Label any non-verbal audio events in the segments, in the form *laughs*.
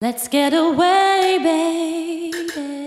Let's get away, baby.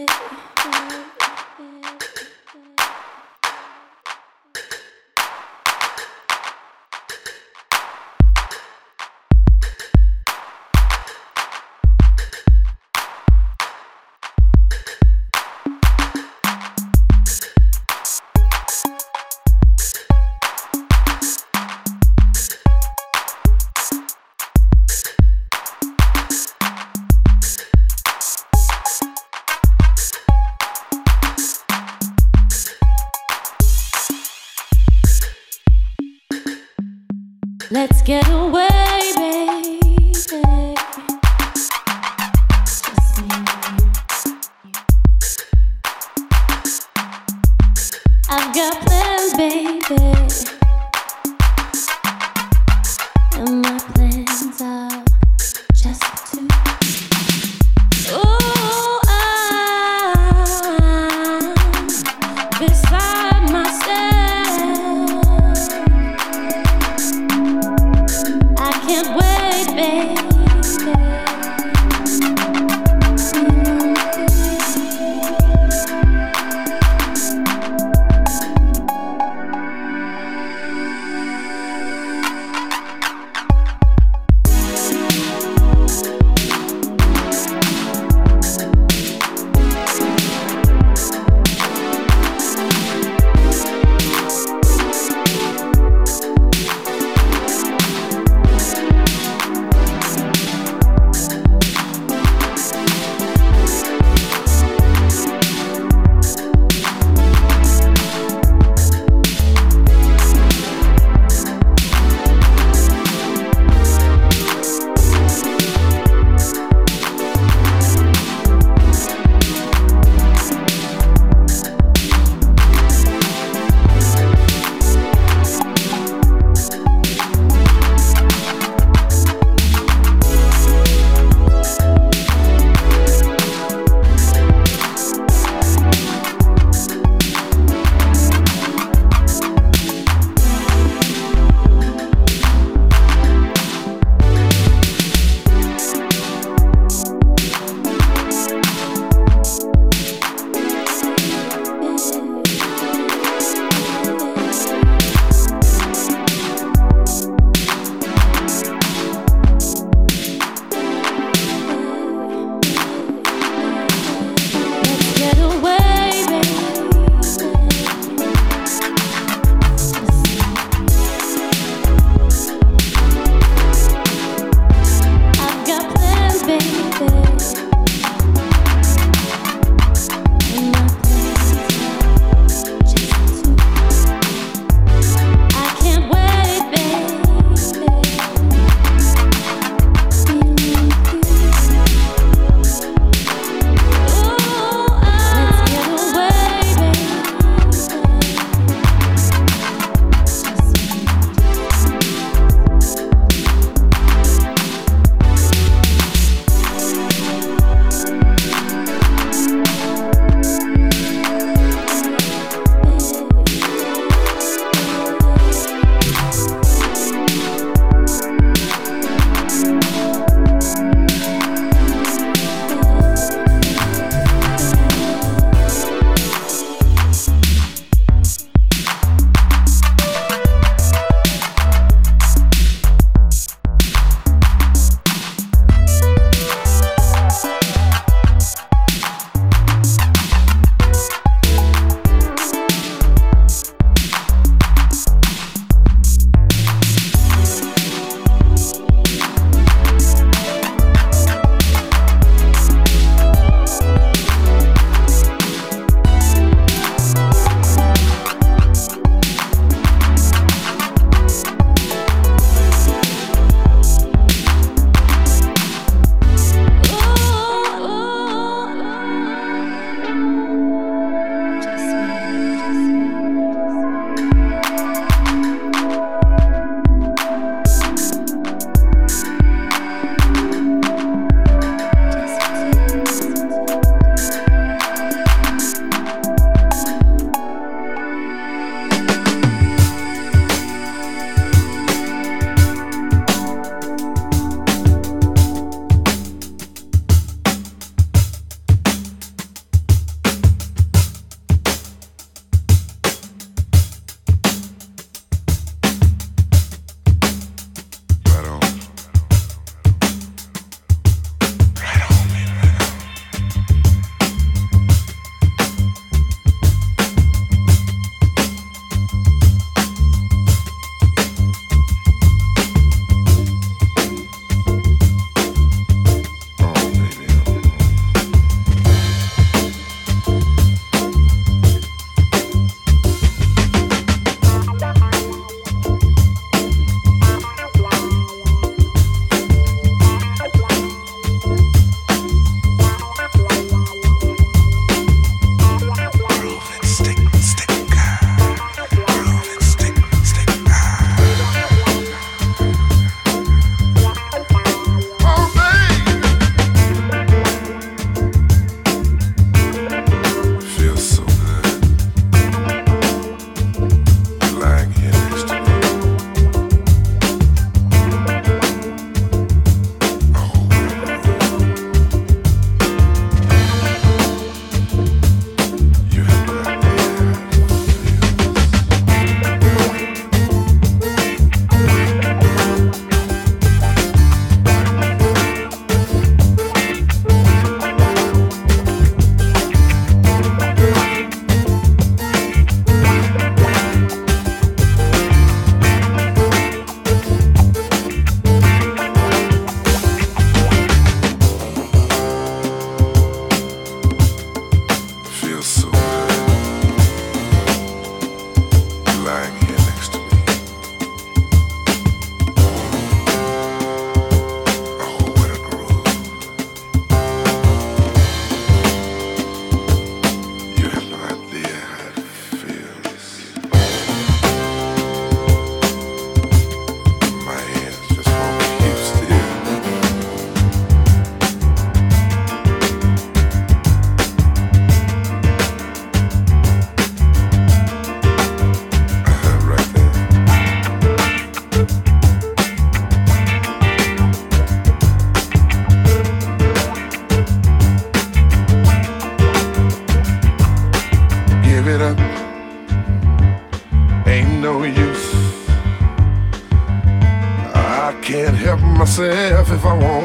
myself if I want.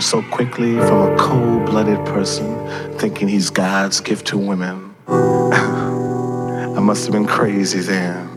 So quickly from a cold blooded person thinking he's God's gift to women. *laughs* I must have been crazy then.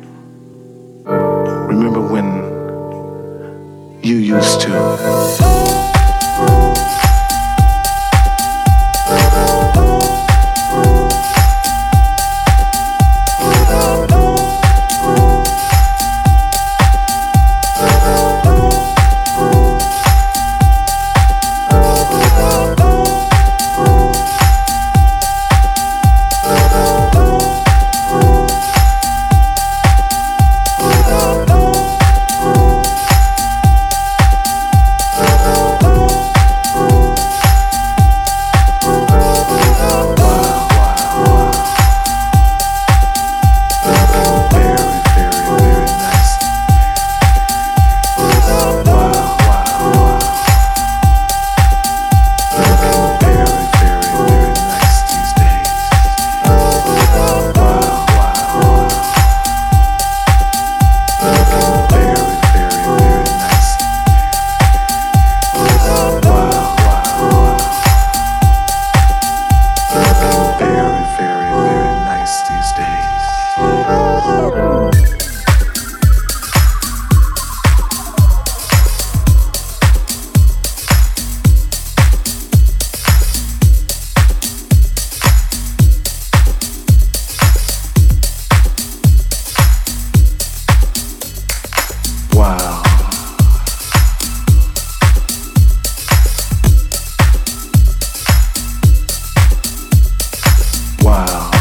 Very,